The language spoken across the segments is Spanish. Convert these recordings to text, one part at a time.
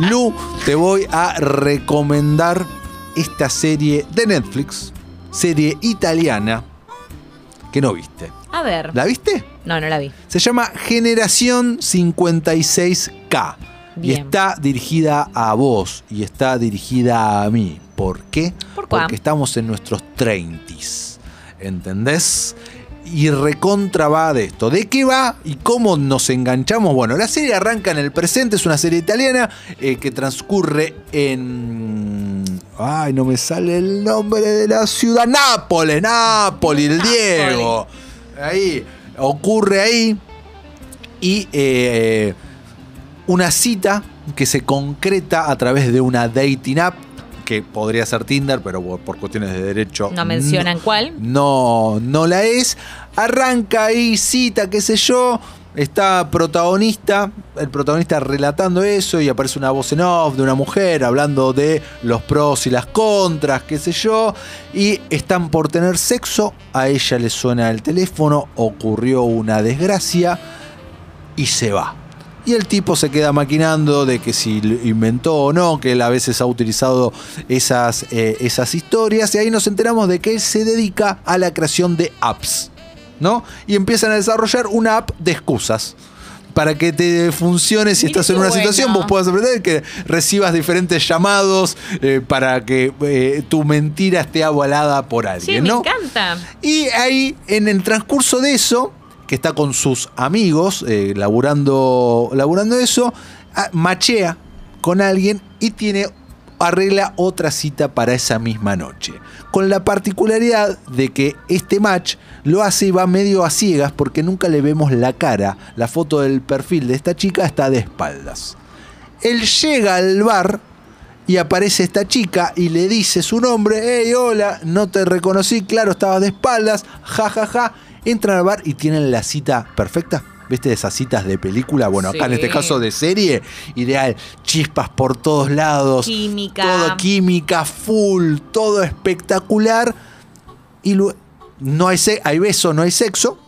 Lu, te voy a recomendar esta serie de Netflix, serie italiana que no viste. A ver. ¿La viste? No, no la vi. Se llama Generación 56K. Y Bien. está dirigida a vos y está dirigida a mí. ¿Por qué? ¿Por qué? Porque estamos en nuestros 30s. ¿Entendés? Y recontra va de esto. ¿De qué va y cómo nos enganchamos? Bueno, la serie arranca en el presente, es una serie italiana eh, que transcurre en... Ay, no me sale el nombre de la ciudad. Nápoles, Nápoles, el Diego. Ahí, ocurre ahí. Y eh, una cita que se concreta a través de una dating app, que podría ser Tinder, pero por, cuestiones de derecho. No mencionan cuál. No, no la es. Arranca ahí, cita, qué sé yo. Está protagonista, el protagonista relatando eso y aparece una voz en off de una mujer hablando de los pros y las contras, qué sé yo. Y están por tener sexo, a ella le suena el teléfono, ocurrió una desgracia y se va. Y el tipo se queda maquinando de que si lo inventó o no, que él a veces ha utilizado esas, eh, esas historias. Y ahí nos enteramos de que él se dedica a la creación de apps. ¿No? Y empiezan a desarrollar una app de excusas. Para que te funcione si Mira estás en una situación, vos puedas aprender que recibas diferentes llamados eh, para que eh, tu mentira esté avalada por Sí, alguien, me ¿no? encanta. Y ahí, en el transcurso de eso, que está con sus amigos, eh, laburando, eso, ah, machea con alguien y tiene arregla otra cita para esa misma noche. Con la particularidad de que este match lo hace y va medio a ciegas porque nunca le vemos la cara. La foto del perfil de esta chica está de espaldas. Él llega al bar y aparece esta chica y le dice su nombre, hey, hola, no te reconocí, claro, estabas de espaldas, ja, ja, ja. Entran al bar y tienen la cita perfecta. ¿Viste esas citas de película? Bueno, acá en este caso de serie, ideal, chispas por todos lados. Química. Todo química, full, todo espectacular. Y no hay, hay beso, no hay sexo.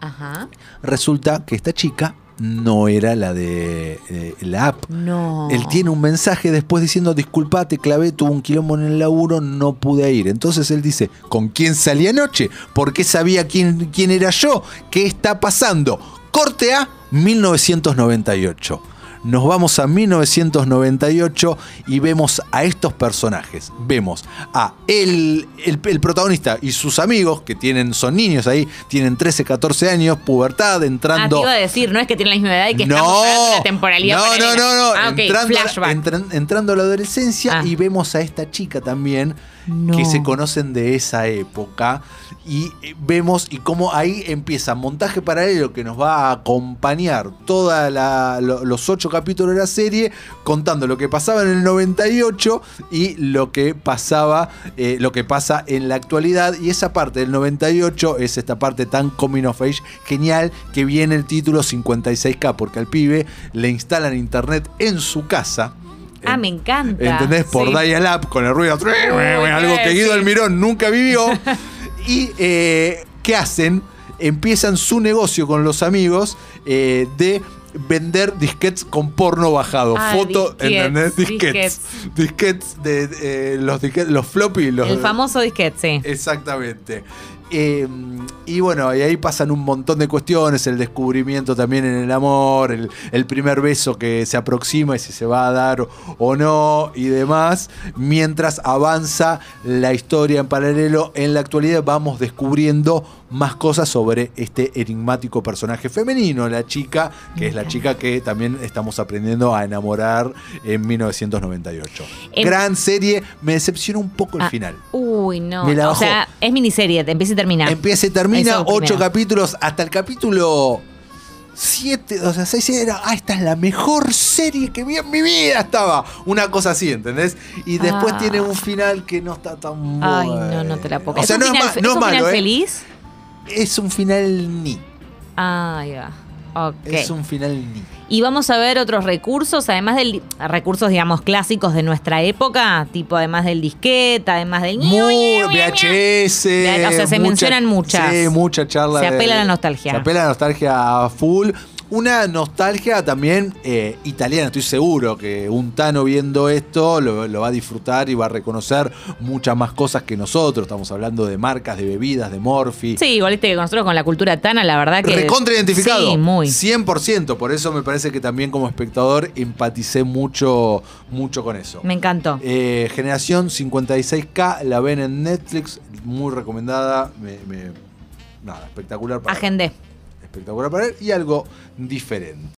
Ajá. Resulta que esta chica no era la de eh, la app. No. Él tiene un mensaje después diciendo, disculpa, te clavé, tuve un quilombo en el laburo, no pude ir. Entonces él dice, ¿con quién salí anoche? ¿Por qué sabía quién, quién era yo? ¿Qué está pasando? Corte a 1998. Nos vamos a 1998 y vemos a estos personajes. Vemos a el, el, el protagonista y sus amigos, que tienen, son niños ahí, tienen 13, 14 años, pubertad, Ah, te entrando... iba a decir, no es que tienen la misma edad y que estamos hablando de una temporalidad no, no, no, no. Ah, ok, entrando, flashback. entran- entrando a la adolescencia Ah. y vemos a esta chica también No. que se conocen de esa época y eh, vemos y cómo ahí empieza montaje paralelo que nos va a acompañar todos los ocho capítulos de la serie contando lo que pasaba en el 98 y lo que pasaba eh, lo que pasa en la actualidad y esa parte del 98 es esta parte tan coming of age genial que viene el título 56K porque al pibe le instalan internet en su casa Ah, me encanta. ¿Entendés? Por Sí. dial-up con el ruido. Uy, algo que. Guido Almirón nunca vivió. y eh, ¿qué hacen? Empiezan su negocio con los amigos eh, de vender disquets con porno bajado. Ah, Foto, disquets, ¿entendés? Disquets. Disquets de eh, los, disquets, los floppy. Los, El famoso disquete, sí. Exactamente. Eh, y bueno, y ahí pasan un montón de cuestiones, el descubrimiento también en el amor, el, primer beso que se aproxima y si se va a dar o no y demás. Mientras avanza la historia en paralelo, en la actualidad vamos descubriendo más cosas sobre este enigmático personaje femenino, la chica, que es la chica que también estamos aprendiendo a enamorar en 1998. En- Gran serie, me decepciona un poco el Ah, final. Uy, no. Me la o sea, es miniserie, te empieza y termina. Empieza y termina, ocho capítulos, hasta el capítulo 7, o sea, 6 era, ah, esta es la mejor serie que vi en mi vida, estaba. Una cosa así, ¿entendés? Y después Ah. tiene un final que no está tan Ay, bueno. no, no te la puedo O sea, ¿Es no es, final, ma- fe- no ¿es es un final malo, ¿eh? feliz? Es un final ni. Ah, ya. Ok. Es un final ni. Y vamos a ver otros recursos, además del recursos, digamos, clásicos de nuestra época, tipo además del disquete, además del Muy VHS. O sea, se mencionan muchas. Sí, mucha charla. Se de- apela a la nostalgia. Se apela a la nostalgia full. Una nostalgia también eh, italiana. Estoy seguro que un Tano viendo esto lo, lo va a disfrutar y va a reconocer muchas más cosas que nosotros. Estamos hablando de marcas, de bebidas, de Morphy. Sí, igual viste que nosotros con la cultura tana, la verdad que. Recontra identificado. Sí, muy. 100%. Por eso me parece que también como espectador empaticé mucho, mucho con eso. Me encantó. Eh, Generación 56K, la ven en Netflix, muy recomendada. Me, me- nada, espectacular para. Agendé. Espectacular para ver y algo diferente.